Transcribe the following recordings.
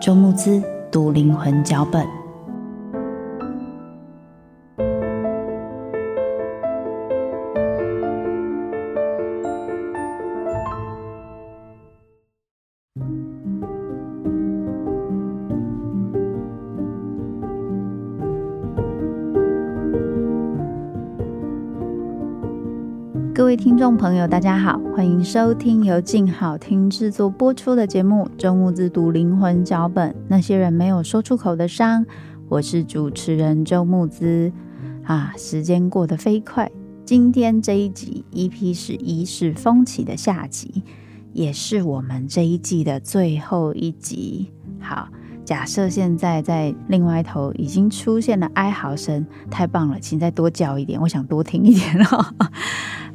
周慕姿读灵魂脚本。各位听众朋友，大家好，欢迎收听由静好听制作播出的节目《周慕姿读灵魂脚本》，那些人没有说出口的伤。我是主持人周木姿啊，时间过得飞快，今天这一集 EP 十一是风起的下集，也是我们这一季的最后一集。好，假设现在在另外一头已经出现了哀嚎声，太棒了，请再多叫一点，我想多听一点哦。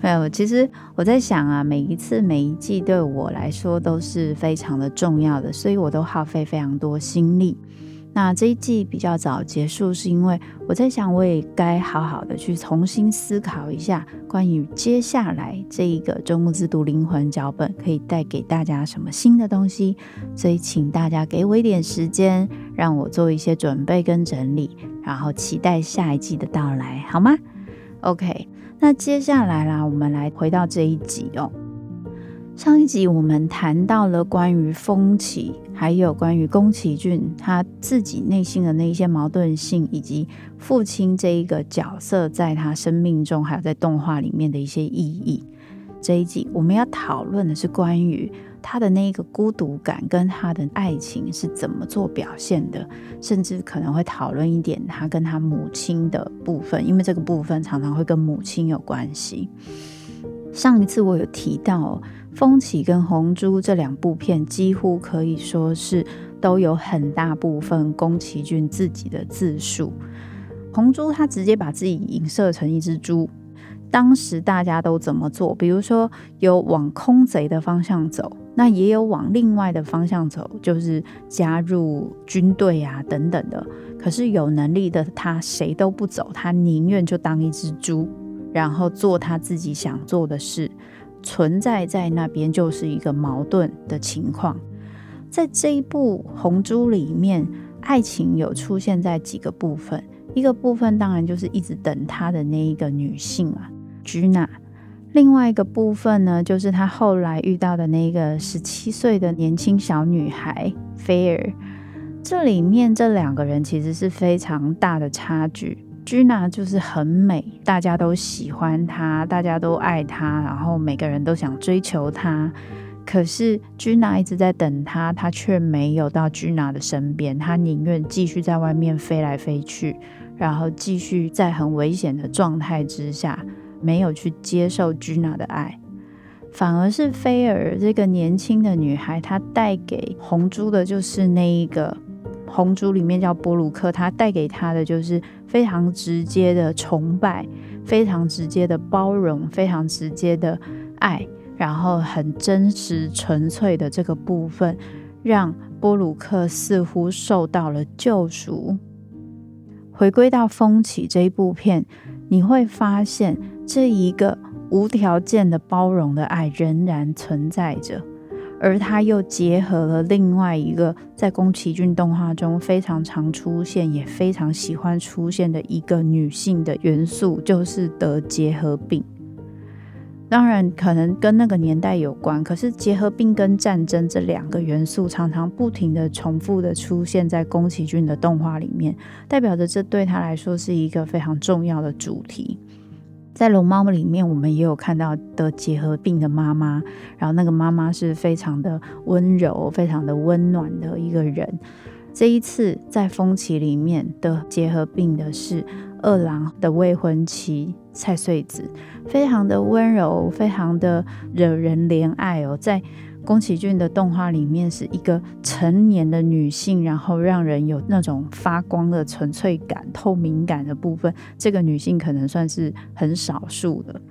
没有，其实我在想啊，每一次每一季对我来说都是非常的重要的，所以我都耗费非常多心力。那这一季比较早结束，是因为我在想，我也该好好的去重新思考一下，关于接下来这一个周慕姿读灵魂脚本可以带给大家什么新的东西。所以请大家给我一点时间，让我做一些准备跟整理，然后期待下一季的到来，好吗？OK。那接下来啦，我们来回到这一集哦。上一集我们谈到了关于风起，还有关于宫崎骏他自己内心的那一些矛盾性，以及父亲这一个角色在他生命中，还有在动画里面的一些意义。这一集我们要讨论的是关于。他的那个孤独感跟他的爱情是怎么做表现的，甚至可能会讨论一点他跟他母亲的部分，因为这个部分常常会跟母亲有关系。上一次我有提到《风起》跟《红猪》这两部片，几乎可以说是都有很大部分宫崎骏自己的自述。《红猪》他直接把自己影射成一只猪。当时大家都怎么做？比如说有往空贼的方向走，那也有往另外的方向走，就是加入军队啊等等的。可是有能力的他谁都不走，他宁愿就当一只猪，然后做他自己想做的事。存在在那边就是一个矛盾的情况。在这一部《红猪》里面，爱情有出现在几个部分，一个部分当然就是一直等他的那一个女性啊。居娜，另外一个部分呢，就是他后来遇到的那个十七岁的年轻小女孩菲尔。这里面这两个人其实是非常大的差距。居娜就是很美，大家都喜欢她，大家都爱她，然后每个人都想追求她。可是居娜一直在等他，他却没有到居娜的身边，他宁愿继续在外面飞来飞去，然后继续在很危险的状态之下。没有去接受居娜的爱，反而是菲尔这个年轻的女孩，她带给红珠的就是那一个红珠里面叫波鲁克，她带给她的就是非常直接的崇拜，非常直接的包容，非常直接的爱，然后很真实纯粹的这个部分，让波鲁克似乎受到了救赎。回归到《风起》这一部片，你会发现这一个无条件的包容的爱仍然存在着。而它又结合了另外一个在宫崎骏动画中非常常出现，也非常喜欢出现的一个女性的元素，就是得结核病。当然，可能跟那个年代有关，可是结核病跟战争这两个元素常常不停的重复的出现在宫崎骏的动画里面，代表着这对他来说是一个非常重要的主题。在《龙猫》里面，我们也有看到得结核病的妈妈，然后那个妈妈是非常的温柔、非常的温暖的一个人。这一次在《风起》里面得结核病的是二郎的未婚妻蔡穗子，非常的温柔，非常的惹人怜爱哦，在。宫崎骏的动画里面是一个成年的女性，然后让人有那种发光的纯粹感、透明感的部分。这个女性可能算是很少数的，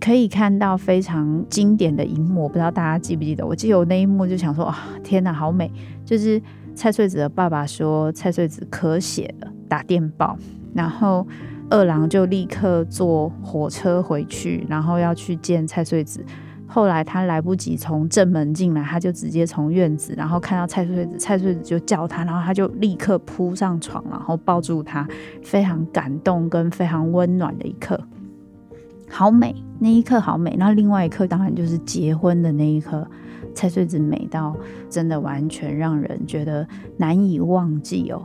可以看到非常经典的一幕。我不知道大家记不记得？我记得我那一幕就想说：啊，天哪，好美！就是蔡穗子的爸爸说蔡穗子咳血了，打电报，然后二郎就立刻坐火车回去，然后要去见蔡穗子。后来他来不及从正门进来，他就直接从院子，然后看到蔡穗子，蔡穗子就叫他，然后他就立刻扑上床，然后抱住他，非常感动跟非常温暖的一刻，好美，那一刻好美。那另外一刻当然就是结婚的那一刻，蔡穗子美到真的完全让人觉得难以忘记哦。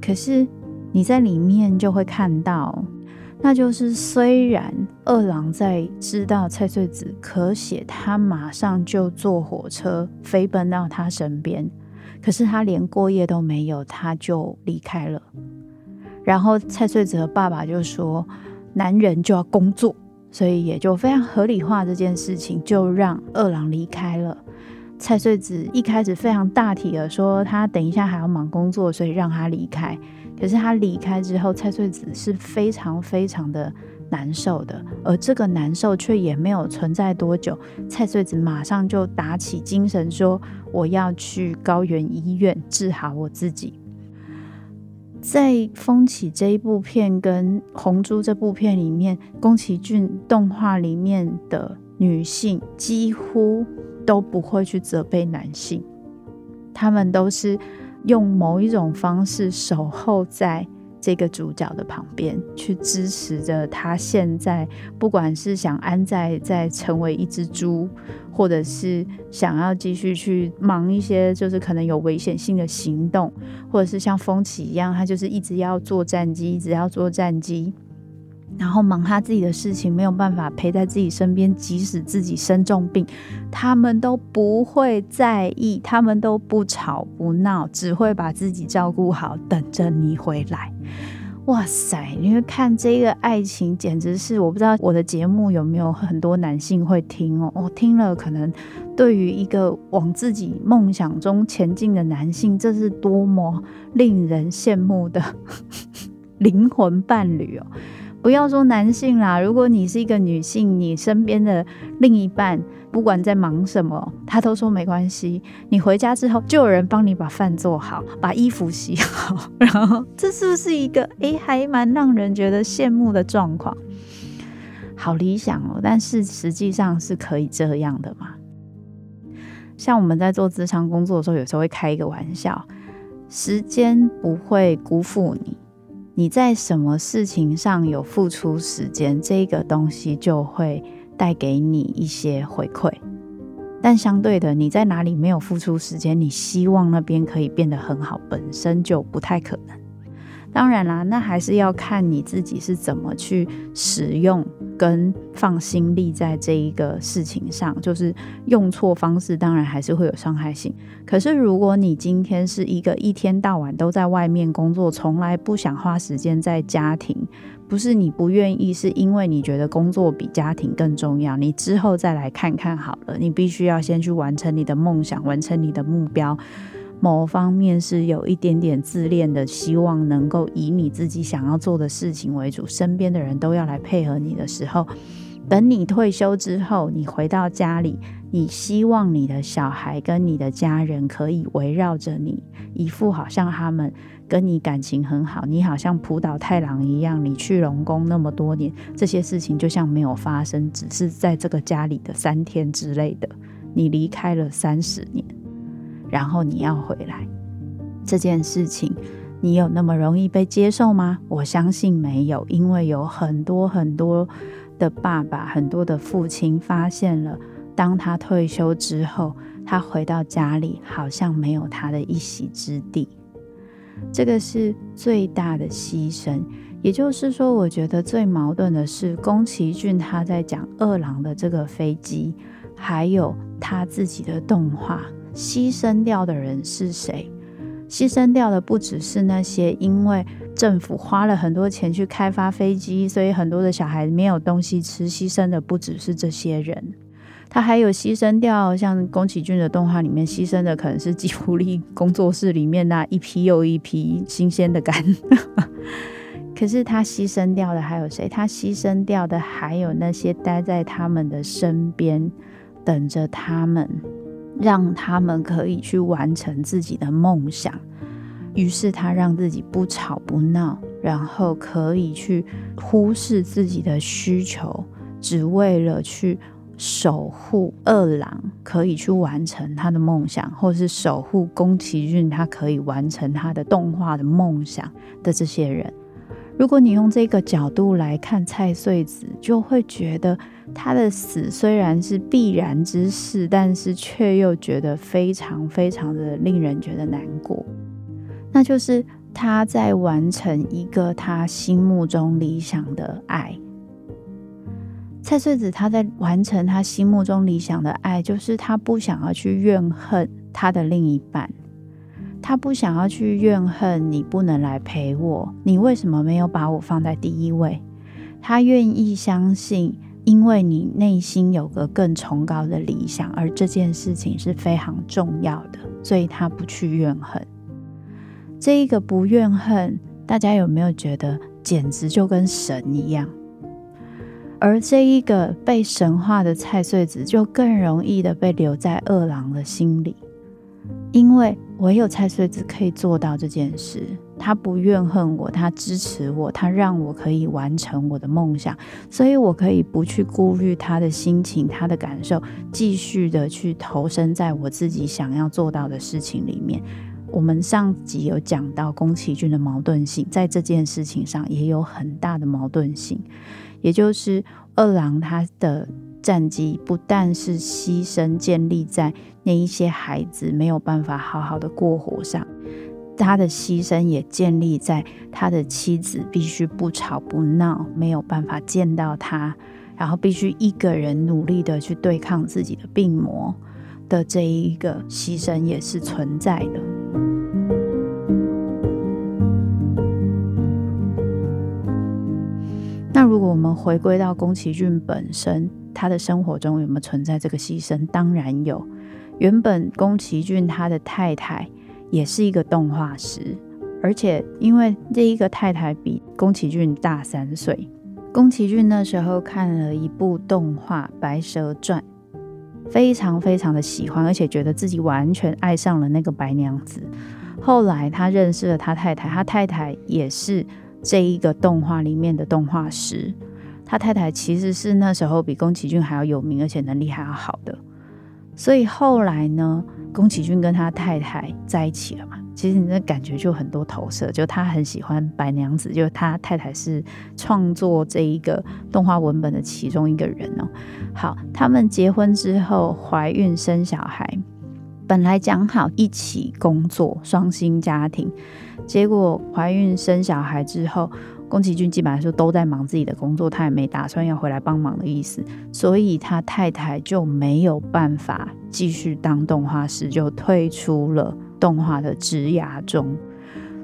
可是你在里面就会看到。那就是，虽然二郎在知道蔡穗子咳血，他马上就坐火车飞奔到他身边，可是他连过夜都没有，他就离开了。然后蔡穗子的爸爸就说：“男人就要工作，所以也就非常合理化这件事情，就让二郎离开了。”蔡穗子一开始非常大体的说：“他等一下还要忙工作，所以让他离开。”可是他离开之后，蔡穗子是非常非常的难受的，而这个难受却也没有存在多久，蔡穗子马上就打起精神说：“我要去高原医院治好我自己。”在《风起》这一部片跟《红猪》这部片里面，宫崎骏动画里面的女性几乎都不会去责备男性，他们都是。用某一种方式守候在这个主角的旁边，去支持着他。现在不管是想安在在成为一只猪，或者是想要继续去忙一些就是可能有危险性的行动，或者是像风起一样，他就是一直要坐战机，一直要坐战机。然后忙他自己的事情，没有办法陪在自己身边，即使自己生重病，他们都不会在意，他们都不吵不闹，只会把自己照顾好，等着你回来。哇塞！你会看这个爱情，简直是我不知道我的节目有没有很多男性会听哦。我听了，可能对于一个往自己梦想中前进的男性，这是多么令人羡慕的 灵魂伴侣哦。不要说男性啦，如果你是一个女性，你身边的另一半不管在忙什么，他都说没关系。你回家之后，就有人帮你把饭做好，把衣服洗好，然后这是不是一个诶，还蛮让人觉得羡慕的状况？好理想哦，但是实际上是可以这样的嘛？像我们在做职场工作的时候，有时候会开一个玩笑，时间不会辜负你。你在什么事情上有付出时间，这个东西就会带给你一些回馈。但相对的，你在哪里没有付出时间，你希望那边可以变得很好，本身就不太可能。当然啦，那还是要看你自己是怎么去使用跟放心力在这一个事情上，就是用错方式，当然还是会有伤害性。可是如果你今天是一个一天到晚都在外面工作，从来不想花时间在家庭，不是你不愿意，是因为你觉得工作比家庭更重要。你之后再来看看好了，你必须要先去完成你的梦想，完成你的目标。某方面是有一点点自恋的，希望能够以你自己想要做的事情为主，身边的人都要来配合你的时候，等你退休之后，你回到家里，你希望你的小孩跟你的家人可以围绕着你，一副好像他们跟你感情很好，你好像浦岛太郎一样，你去龙宫那么多年，这些事情就像没有发生，只是在这个家里的三天之类的。你离开了三十年，然后你要回来，这件事情，你有那么容易被接受吗？我相信没有，因为有很多很多的爸爸，很多的父亲发现了。当他退休之后，他回到家里，好像没有他的一席之地。这个是最大的牺牲。也就是说，我觉得最矛盾的是宫崎骏他在讲二郎的这个飞机，还有他自己的动画，牺牲掉的人是谁？牺牲掉的不只是那些因为政府花了很多钱去开发飞机，所以很多的小孩没有东西吃，牺牲的不只是这些人。他还有牺牲掉，像宫崎骏的动画里面牺牲的，可能是吉卜力工作室里面那一批又一批新鲜的肝。可是他牺牲掉的还有谁？他牺牲掉的还有那些待在他们的身边，等着他们，让他们可以去完成自己的梦想。于是他让自己不吵不闹，然后可以去忽视自己的需求，只为了去。守护二郎可以去完成他的梦想，或是守护宫崎骏他可以完成他的动画的梦想的这些人，如果你用这个角度来看菜穗子，就会觉得他的死虽然是必然之事，但是却又觉得非常非常的令人觉得难过。那就是他在完成一个他心目中理想的爱。蔡穗子他在完成他心目中理想的爱，就是他不想要去怨恨他的另一半，他不想要去怨恨你不能来陪我，你为什么没有把我放在第一位？他愿意相信，因为你内心有个更崇高的理想，而这件事情是非常重要的，所以他不去怨恨。这一个不怨恨，大家有没有觉得简直就跟神一样？而这一个被神化的菜穗子，就更容易的被留在二郎的心里，因为唯有菜穗子可以做到这件事。他不怨恨我，他支持我，他让我可以完成我的梦想，所以我可以不去顾虑他的心情、他的感受，继续的去投身在我自己想要做到的事情里面。我们上集有讲到宫崎骏的矛盾性，在这件事情上也有很大的矛盾性。也就是二郎他的战绩不但是牺牲建立在那一些孩子没有办法好好的过活上，他的牺牲也建立在他的妻子必须不吵不闹，没有办法见到他，然后必须一个人努力的去对抗自己的病魔的这一个牺牲也是存在的。那如果我们回归到宫崎骏本身，他的生活中有没有存在这个牺牲？当然有。原本宫崎骏他的太太也是一个动画师，而且因为这一个太太比宫崎骏大三岁，宫崎骏那时候看了一部动画《白蛇传》，非常非常的喜欢，而且觉得自己完全爱上了那个白娘子。后来他认识了他太太，他太太也是。这一个动画里面的动画师，他太太其实是那时候比宫崎骏还要有名，而且能力还要好的。所以后来呢，宫崎骏跟他太太在一起了嘛。其实你的感觉就很多投射，就他很喜欢白娘子，就他太太是创作这一个动画文本的其中一个人哦。好，他们结婚之后怀孕生小孩，本来讲好一起工作，双薪家庭。结果怀孕生小孩之后，宫崎骏基本上就都在忙自己的工作，他也没打算要回来帮忙的意思，所以他太太就没有办法继续当动画师，就退出了动画的职涯中。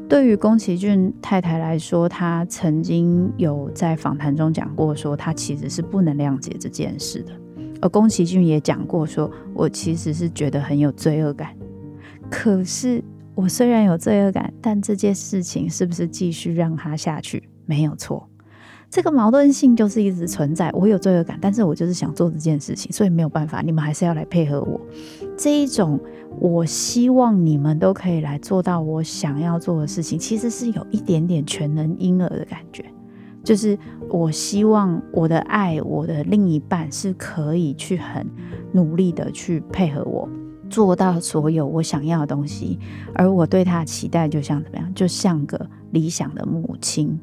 对于宫崎骏太太来说，他曾经有在访谈中讲过，说他其实是不能谅解这件事的，而宫崎骏也讲过，说我其实是觉得很有罪恶感，可是。我虽然有罪恶感，但这件事情是不是继续让他下去？没有错。这个矛盾性就是一直存在。我有罪恶感，但是我就是想做这件事情，所以没有办法，你们还是要来配合我。这一种，我希望你们都可以来做到我想要做的事情，其实是有一点点全能婴儿的感觉。就是我希望我的爱，我的另一半是可以去很努力的去配合我，做到所有我想要的东西，而我对他的期待就像怎么样，就像个理想的母亲。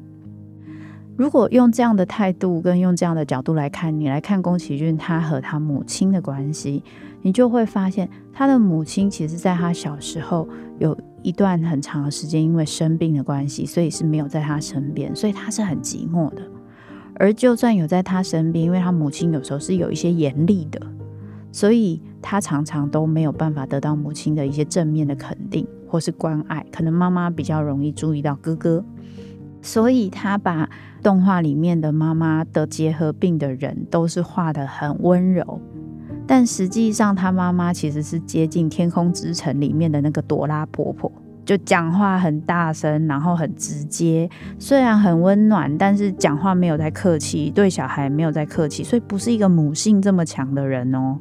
如果用这样的态度跟用这样的角度来看，你来看宫崎骏他和他母亲的关系，你就会发现他的母亲其实在他小时候有。一段很长的时间，因为生病的关系，所以是没有在他身边，所以他是很寂寞的。而就算有在他身边，因为他母亲有时候是有一些严厉的，所以他常常都没有办法得到母亲的一些正面的肯定或是关爱。可能妈妈比较容易注意到哥哥，所以他把动画里面的妈妈的结核病的人都是画得很温柔。但实际上，他妈妈其实是接近《天空之城》里面的那个朵拉婆婆，就讲话很大声，然后很直接，虽然很温暖，但是讲话没有在客气，对小孩没有在客气，所以不是一个母性这么强的人哦。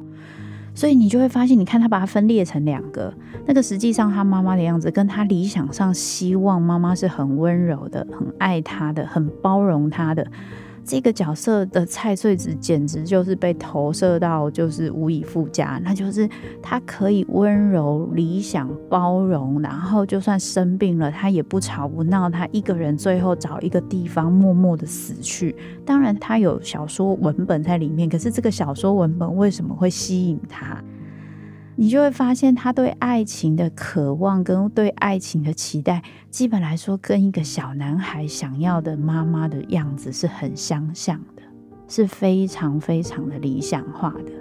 所以你就会发现，你看他把它分裂成两个，那个实际上他妈妈的样子，跟他理想上希望妈妈是很温柔的、很爱他的、很包容他的。这个角色的蔡穗子简直就是被投射到，就是无以复加。那就是他可以温柔、理想、包容，然后就算生病了，他也不吵不闹，他一个人最后找一个地方默默的死去。当然，他有小说文本在里面，可是这个小说文本为什么会吸引他？你就会发现，他对爱情的渴望跟对爱情的期待，基本来说，跟一个小男孩想要的妈妈的样子是很相像的，是非常非常的理想化的。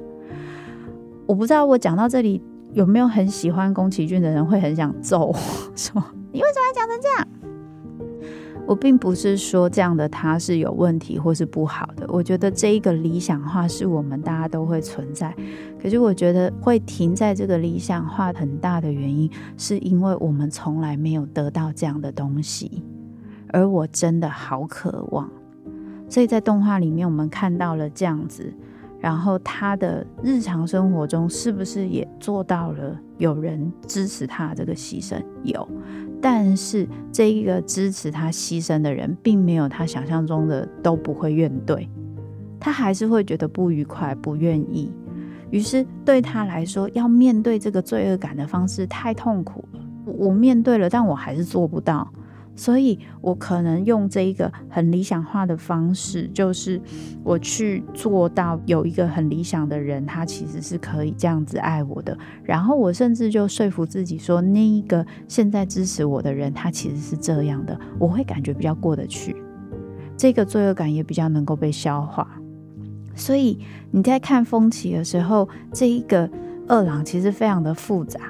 我不知道我讲到这里，有没有很喜欢宫崎骏的人会很想揍我，说你为什么要讲成这样？我并不是说这样的他是有问题或是不好的，我觉得这一个理想化是我们大家都会存在。可是我觉得会停在这个理想化很大的原因，是因为我们从来没有得到这样的东西，而我真的好渴望。所以在动画里面，我们看到了这样子，然后他的日常生活中是不是也做到了有人支持他这个牺牲？有。但是这一个支持他牺牲的人，并没有他想象中的都不会怨怼，他还是会觉得不愉快、不愿意。于是对他来说，要面对这个罪恶感的方式太痛苦了。我面对了，但我还是做不到。所以我可能用这一个很理想化的方式，就是我去做到有一个很理想的人，他其实是可以这样子爱我的。然后我甚至就说服自己说，那一个现在支持我的人，他其实是这样的，我会感觉比较过得去，这个罪恶感也比较能够被消化。所以你在看风起的时候，这一个二郎其实非常的复杂。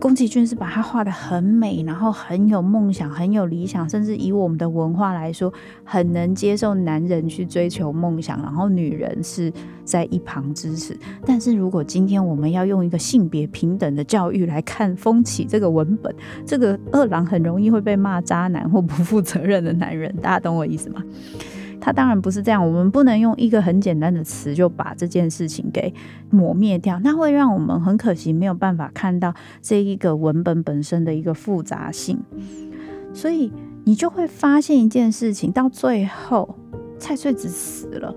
宫崎骏是把他画得很美，然后很有梦想，很有理想，甚至以我们的文化来说，很能接受男人去追求梦想，然后女人是在一旁支持。但是如果今天我们要用一个性别平等的教育来看风起这个文本，这个二郎很容易会被骂渣男或不负责任的男人，大家懂我意思吗？他当然不是这样，我们不能用一个很简单的词就把这件事情给抹灭掉，那会让我们很可惜没有办法看到这一个文本本身的一个复杂性。所以你就会发现一件事情，到最后菜穗子死了，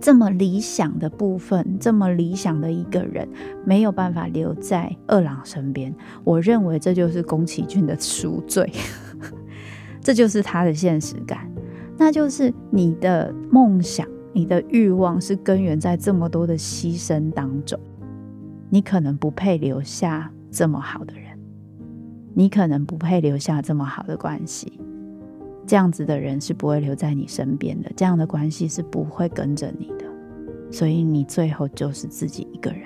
这么理想的部分，这么理想的一个人，没有办法留在二郎身边。我认为这就是宫崎骏的赎罪，这就是他的现实感。那就是你的梦想，你的欲望是根源在这么多的牺牲当中。你可能不配留下这么好的人，你可能不配留下这么好的关系。这样子的人是不会留在你身边的，这样的关系是不会跟着你的。所以你最后就是自己一个人。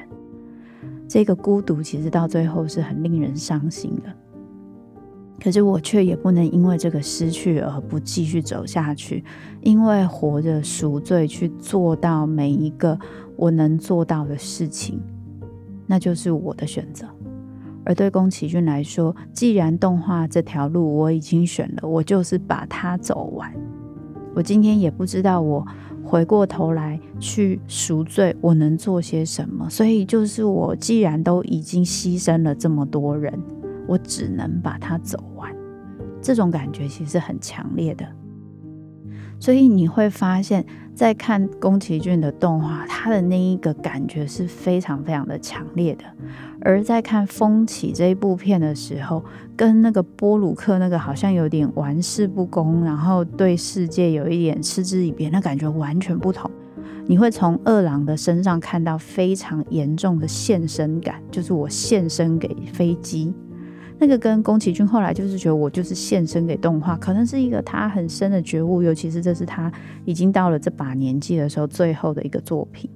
这个孤独其实到最后是很令人伤心的。可是我却也不能因为这个失去而不继续走下去，因为活着赎罪，去做到每一个我能做到的事情，那就是我的选择。而对宫崎骏来说，既然动画这条路我已经选了，我就是把它走完。我今天也不知道我回过头来去赎罪，我能做些什么。所以就是我既然都已经牺牲了这么多人，我只能把它走完。这种感觉其实很强烈的。所以你会发现，在看宫崎骏的动画，他的那一个感觉是非常非常的强烈的；而在看《风起》这一部片的时候，跟那个波鲁克那个好像有点玩世不恭，然后对世界有一点嗤之以鼻，那感觉完全不同。你会从二郎的身上看到非常严重的献身感，就是我献身给飞机。那个跟宫崎骏后来就是觉得我就是献身给动画，可能是一个他很深的觉悟，尤其是这是他已经到了这把年纪的时候最后的一个作品。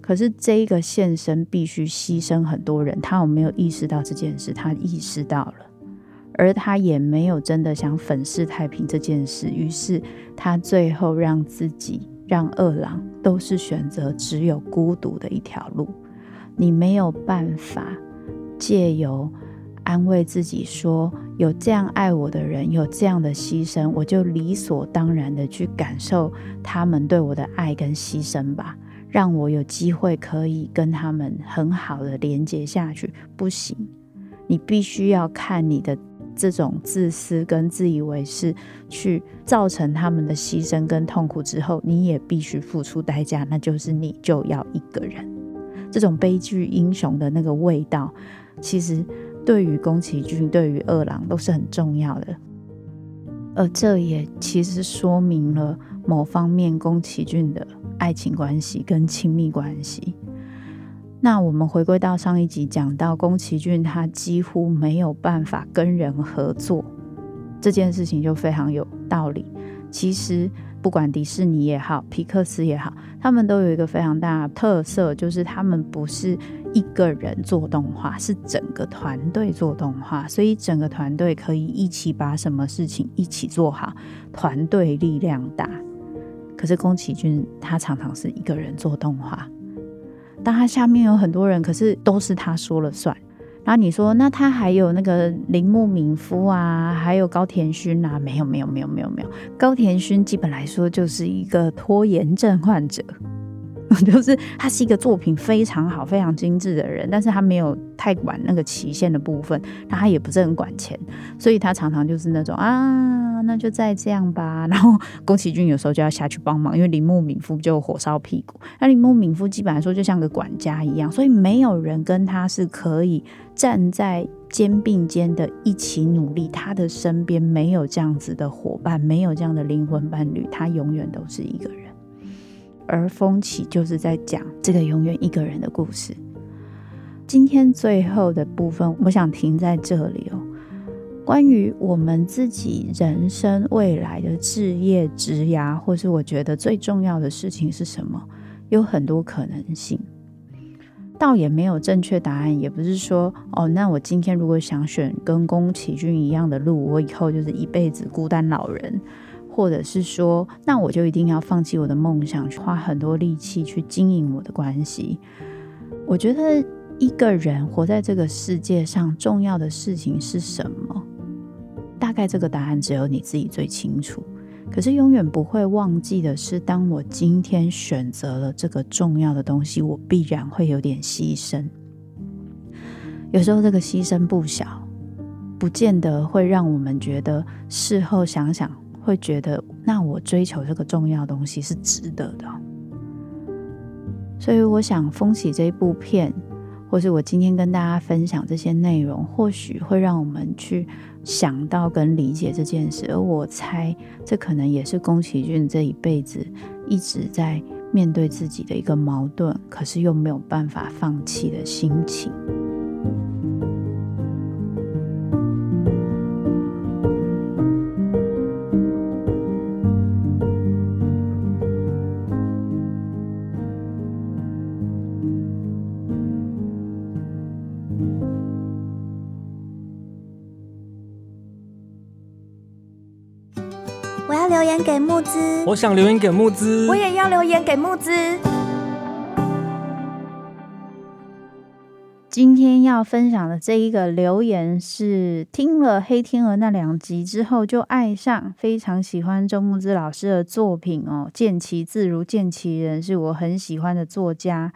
可是这一个献身必须牺牲很多人，他有没有意识到这件事？他意识到了，而他也没有真的想粉饰太平这件事，于是他最后让自己让二郎都是选择只有孤独的一条路。你没有办法借由。安慰自己说：“有这样爱我的人，有这样的牺牲，我就理所当然的去感受他们对我的爱跟牺牲吧，让我有机会可以跟他们很好的连接下去。不行，你必须要看你的这种自私跟自以为是，去造成他们的牺牲跟痛苦之后，你也必须付出代价，那就是你就要一个人。这种悲剧英雄的那个味道，其实。”对于宫崎骏，对于二郎都是很重要的，而这也其实说明了某方面宫崎骏的爱情关系跟亲密关系。那我们回归到上一集讲到宫崎骏，他几乎没有办法跟人合作，这件事情就非常有道理。其实。不管迪士尼也好，皮克斯也好，他们都有一个非常大的特色，就是他们不是一个人做动画，是整个团队做动画，所以整个团队可以一起把什么事情一起做好，团队力量大。可是宫崎骏他常常是一个人做动画，当他下面有很多人，可是都是他说了算。然后你说，那他还有那个铃木敏夫啊，还有高田勋啊？没有，没有，没有，没有，没有。高田勋基本来说就是一个拖延症患者。就是他是一个作品非常好、非常精致的人，但是他没有太管那个期限的部分，他也不是很管钱，所以他常常就是那种啊，那就再这样吧。然后宫崎骏有时候就要下去帮忙，因为铃木敏夫就火烧屁股。那铃木敏夫基本来说就像个管家一样，所以没有人跟他是可以站在肩并肩的一起努力。他的身边没有这样子的伙伴，没有这样的灵魂伴侣，他永远都是一个人。而风起就是在讲这个永远一个人的故事。今天最后的部分，我想停在这里哦。关于我们自己人生未来的置业、职涯，或是我觉得最重要的事情是什么？有很多可能性，倒也没有正确答案。也不是说哦，那我今天如果想选跟宫崎骏一样的路，我以后就是一辈子孤单老人。或者是说，那我就一定要放弃我的梦想，去花很多力气去经营我的关系。我觉得一个人活在这个世界上，重要的事情是什么？大概这个答案只有你自己最清楚。可是永远不会忘记的是，当我今天选择了这个重要的东西，我必然会有点牺牲。有时候这个牺牲不小，不见得会让我们觉得事后想想。会觉得，那我追求这个重要东西是值得的。所以我想，《风起》这一部片，或是我今天跟大家分享这些内容，或许会让我们去想到跟理解这件事。而我猜，这可能也是宫崎骏这一辈子一直在面对自己的一个矛盾，可是又没有办法放弃的心情。给慕姿，我想留言给慕姿，我也要留言给慕姿。今天要分享的这一个留言是听了《黑天鹅》那两集之后就爱上，非常喜欢周木之老师的作品哦，见其自如见其人，是我很喜欢的作家。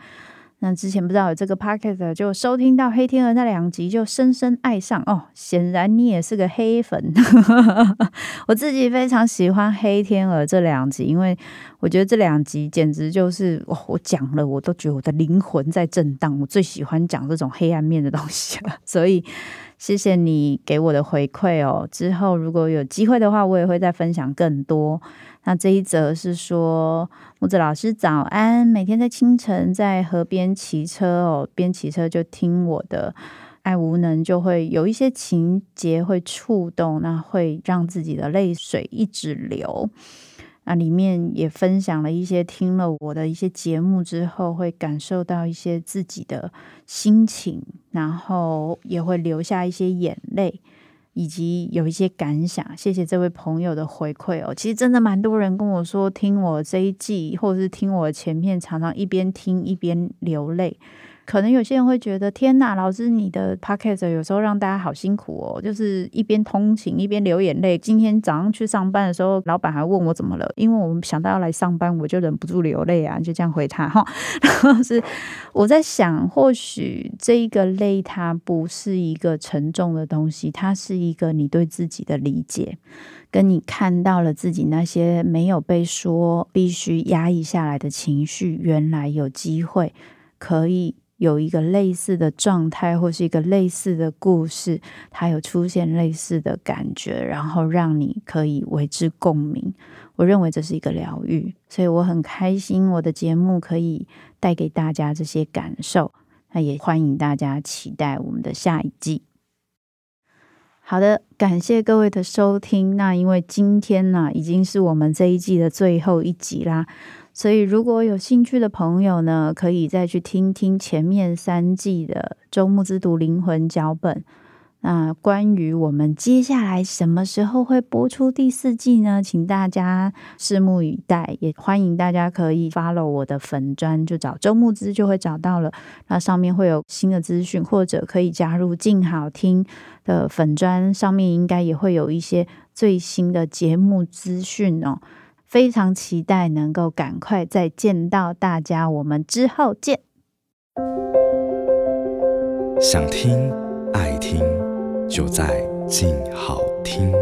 那之前不知道有这个 podcast 就收听到黑天鹅那两集，就深深爱上哦。显然你也是个黑粉，我自己非常喜欢黑天鹅这两集，因为我觉得这两集简直就是哦，我讲了我都觉得我的灵魂在震荡。我最喜欢讲这种黑暗面的东西了，所以谢谢你给我的回馈哦。之后如果有机会的话，我也会再分享更多。那这一则是说，木子老师早安，每天在清晨在河边骑车哦，边骑车就听我的爱无能，就会有一些情节会触动，那会让自己的泪水一直流。那里面也分享了一些听了我的一些节目之后，会感受到一些自己的心情，然后也会流下一些眼泪。以及有一些感想，谢谢这位朋友的回馈哦。其实真的蛮多人跟我说，听我这一季，或者是听我前面，常常一边听一边流泪。可能有些人会觉得，天哪，老师你的 podcast 有时候让大家好辛苦哦，就是一边通勤一边流眼泪。今天早上去上班的时候，老板还问我怎么了，因为我们想到要来上班，我就忍不住流泪啊，就这样回他哈。然后是我在想，或许这一个泪它不是一个沉重的东西，它是一个你对自己的理解，跟你看到了自己那些没有被说必须压抑下来的情绪，原来有机会可以。有一个类似的状态，或是一个类似的故事，它有出现类似的感觉，然后让你可以为之共鸣。我认为这是一个疗愈，所以我很开心我的节目可以带给大家这些感受。那也欢迎大家期待我们的下一季。好的，感谢各位的收听。那因为今天呢，已经是我们这一季的最后一集啦。所以，如果有兴趣的朋友呢，可以再去听听前面三季的周牧之读灵魂脚本。那关于我们接下来什么时候会播出第四季呢？请大家拭目以待。也欢迎大家可以 follow 我的粉专，就找周牧之就会找到了。那上面会有新的资讯，或者可以加入静好听的粉专，上面应该也会有一些最新的节目资讯哦。非常期待能够赶快再见到大家，我们之后见。想听爱听，就在静好听。